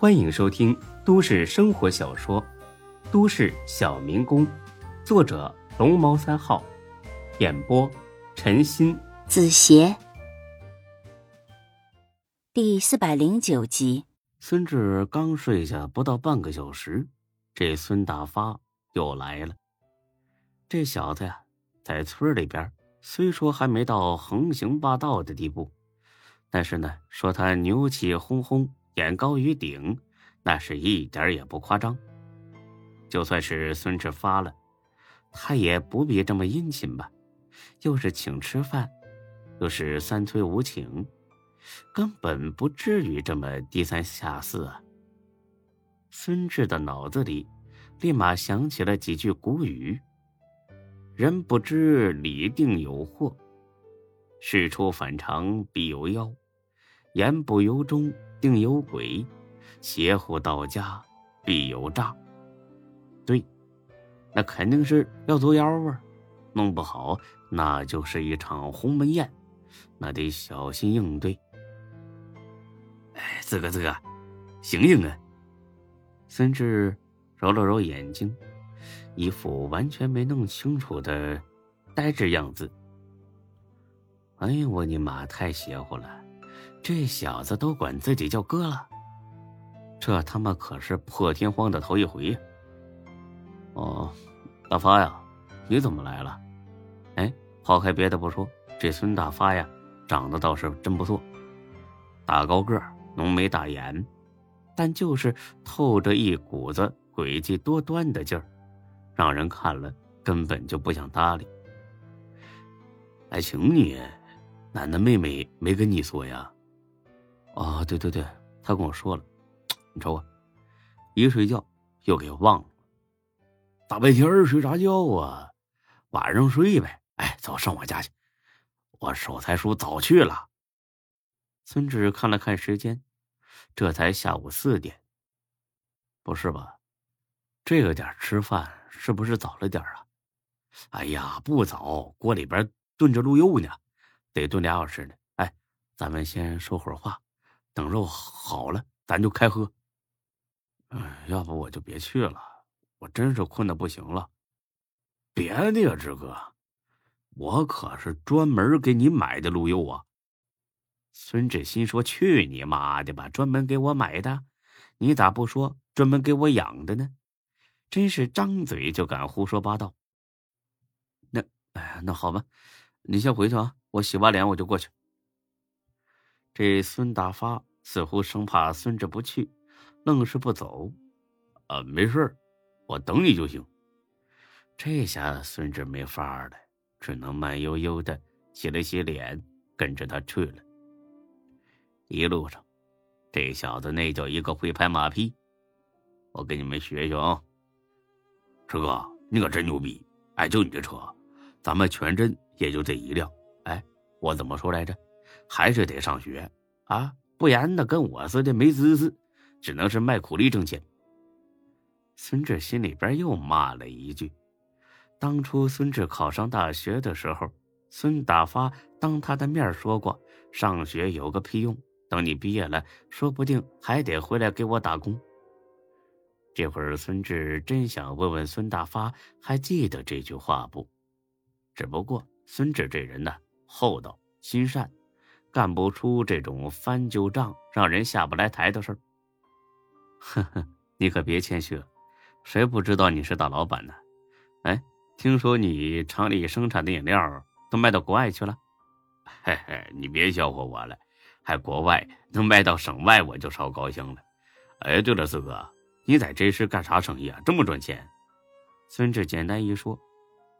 欢迎收听都市生活小说《都市小民工》，作者龙猫三号，演播陈鑫、子邪，第四百零九集。孙志刚睡下不到半个小时，这孙大发又来了。这小子呀，在村里边虽说还没到横行霸道的地步，但是呢，说他牛气哄哄。眼高于顶，那是一点也不夸张。就算是孙志发了，他也不必这么殷勤吧？又是请吃饭，又是三催五请，根本不至于这么低三下四啊！孙志的脑子里立马想起了几句古语：“人不知礼定有祸，事出反常必有妖，言不由衷。”定有鬼，邪乎到家必有诈。对，那肯定是要作妖啊！弄不好那就是一场鸿门宴，那得小心应对。哎，这个这个，醒醒啊！孙志揉了揉眼睛，一副完全没弄清楚的呆滞样子。哎呀，我你妈，太邪乎了！这小子都管自己叫哥了，这他妈可是破天荒的头一回呀！哦，大发呀，你怎么来了？哎，抛开别的不说，这孙大发呀，长得倒是真不错，大高个，浓眉大眼，但就是透着一股子诡计多端的劲儿，让人看了根本就不想搭理。还请你，楠楠妹妹没跟你说呀？哦，对对对，他跟我说了，你瞅我，一睡觉又给忘了。大白天睡啥觉啊？晚上睡呗。哎，走上我家去，我守财叔早去了。孙志看了看时间，这才下午四点。不是吧？这个点吃饭是不是早了点啊？哎呀，不早，锅里边炖着鹿肉呢，得炖俩小时呢。哎，咱们先说会儿话。等肉好了，咱就开喝。哎，要不我就别去了，我真是困的不行了。别的呀，志哥，我可是专门给你买的鹿肉啊。孙志新说：“去你妈的吧，专门给我买的，你咋不说专门给我养的呢？真是张嘴就敢胡说八道。”那，哎呀，那好吧，你先回去啊，我洗完脸我就过去。这孙大发似乎生怕孙志不去，愣是不走。啊，没事我等你就行。这下孙志没法了，只能慢悠悠的洗了洗脸，跟着他去了。一路上，这小子那叫一个会拍马屁，我给你们学学啊。志哥，你可真牛逼！哎，就你这车，咱们全镇也就这一辆。哎，我怎么说来着？还是得上学啊，不然呢跟我似的没知识，只能是卖苦力挣钱。孙志心里边又骂了一句：当初孙志考上大学的时候，孙大发当他的面说过，上学有个屁用，等你毕业了，说不定还得回来给我打工。这会儿孙志真想问问孙大发还记得这句话不？只不过孙志这人呢，厚道心善。干不出这种翻旧账、让人下不来台的事儿。呵呵，你可别谦虚了，谁不知道你是大老板呢？哎，听说你厂里生产的饮料都卖到国外去了？嘿嘿，你别笑话我了，还国外能卖到省外，我就超高兴了。哎，对了，四哥，你在这是干啥生意啊？这么赚钱？孙志简单一说，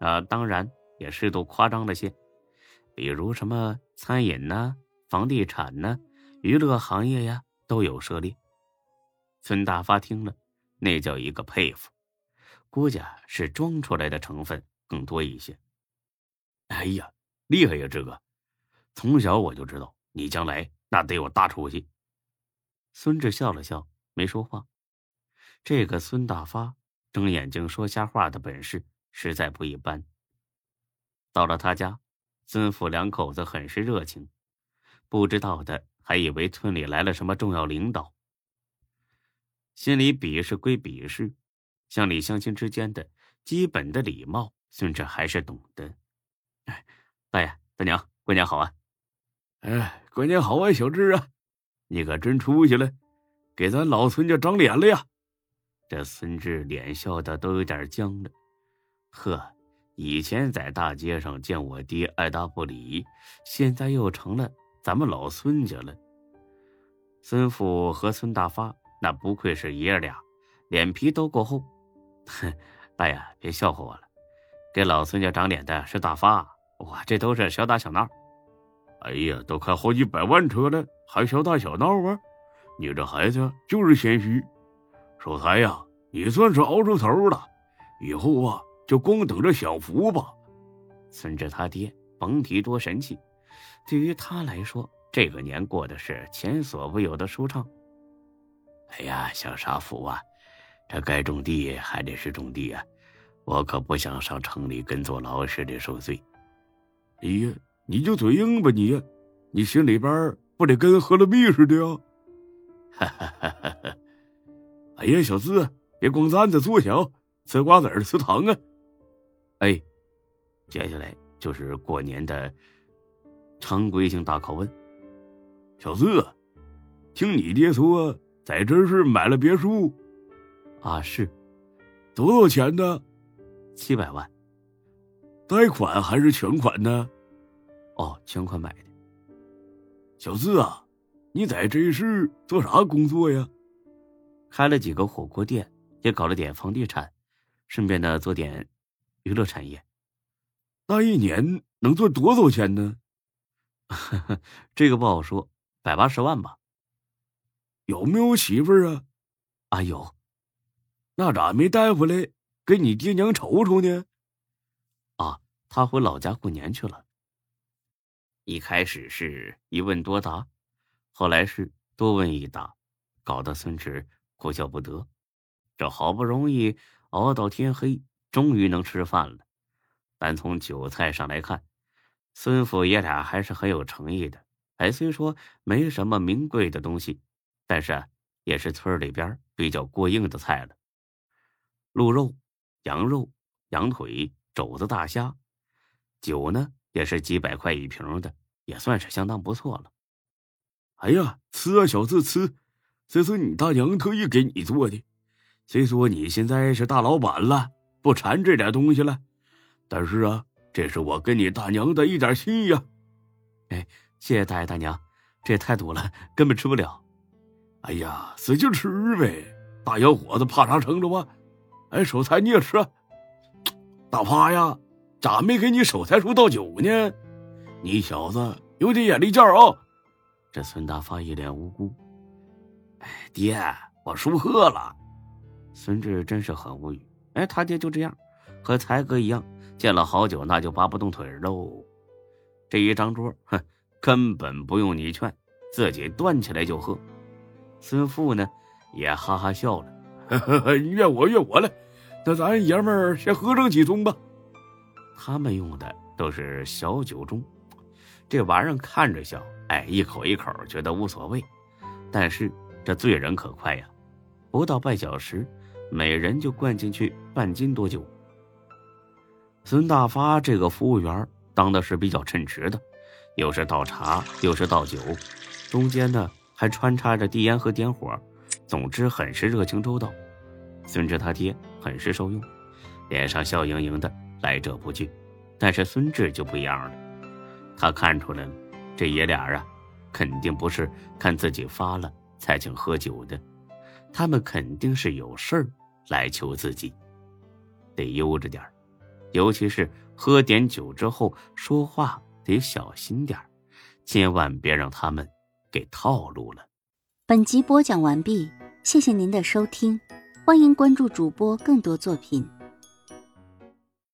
啊，当然也适度夸张了些。比如什么餐饮呢、房地产呢、娱乐行业呀，都有涉猎。孙大发听了，那叫一个佩服，估计是装出来的成分更多一些。哎呀，厉害呀，志哥！从小我就知道你将来那得有大出息。孙志笑了笑，没说话。这个孙大发睁眼睛说瞎话的本事实在不一般。到了他家。孙府两口子很是热情，不知道的还以为村里来了什么重要领导。心里鄙视归鄙视，乡里乡亲之间的基本的礼貌，孙志还是懂得。哎，大爷、大娘、过年好啊！哎，过年好啊，小志啊，你可真出息了，给咱老孙家长脸了呀！这孙志脸笑的都有点僵了。呵，以前在大街上见我爹爱答不理，现在又成了咱们老孙家了。孙富和孙大发。那不愧是爷俩，脸皮都够厚。哼，大爷别笑话我了，给老孙家长脸的是大发，我这都是小打小闹。哎呀，都开好几百万车了，还小打小闹啊？你这孩子就是谦虚。守财呀，你算是熬出头了，以后啊就光等着享福吧。孙志他爹甭提多神气，对于他来说，这个年过的是前所未有的舒畅。哎呀，享啥福啊，这该种地还得是种地啊，我可不想上城里跟坐牢似的受罪。哎呀，你就嘴硬吧你，你心里边不得跟喝了蜜似的呀？哈哈哈哈哈！哎呀，小子，别光站着坐下，吃瓜子吃糖啊！哎，接下来就是过年的常规性大拷问。小四，听你爹说。在这是买了别墅，啊是，多少钱呢？七百万，贷款还是全款呢？哦，全款买的。小四啊，你在这市做啥工作呀？开了几个火锅店，也搞了点房地产，顺便呢做点娱乐产业。那一年能赚多少钱呢？这个不好说，百八十万吧。有没有媳妇儿啊？啊有，那咋没带回来给你爹娘瞅瞅呢？啊，他回老家过年去了。一开始是一问多答，后来是多问一答，搞得孙志哭笑不得。这好不容易熬到天黑，终于能吃饭了。但从酒菜上来看，孙府爷俩还是很有诚意的。哎，虽说没什么名贵的东西。但是也是村里边比较过硬的菜了，鹿肉、羊肉、羊腿、肘子、大虾，酒呢也是几百块一瓶的，也算是相当不错了。哎呀，吃啊，小子吃，这是你大娘特意给你做的。虽说你现在是大老板了，不馋这点东西了，但是啊，这是我跟你大娘的一点心意呀。哎，谢谢大爷大娘，这也太多了，根本吃不了。哎呀，使劲吃呗！大小伙子怕啥撑着吧？哎，守财你也吃。大发呀，咋没给你守财叔倒酒呢？你小子有点眼力见啊！这孙大发一脸无辜。哎，爹，我叔喝了。孙志真是很无语。哎，他爹就这样，和才哥一样，见了好酒那就拔不动腿喽。这一张桌，哼，根本不用你劝，自己端起来就喝。孙富呢，也哈哈笑了，怨我怨我了，那咱爷们儿先喝上几盅吧。他们用的都是小酒盅，这玩意儿看着小，哎，一口一口觉得无所谓，但是这醉人可快呀，不到半小时，每人就灌进去半斤多酒。孙大发这个服务员当的是比较称职的，又是倒茶又是倒酒，中间呢。还穿插着递烟和点火，总之很是热情周到。孙志他爹很是受用，脸上笑盈盈的，来者不拒。但是孙志就不一样了，他看出来了，这爷俩啊，肯定不是看自己发了才请喝酒的，他们肯定是有事儿来求自己，得悠着点尤其是喝点酒之后说话得小心点千万别让他们。给套路了。本集播讲完毕，谢谢您的收听，欢迎关注主播更多作品。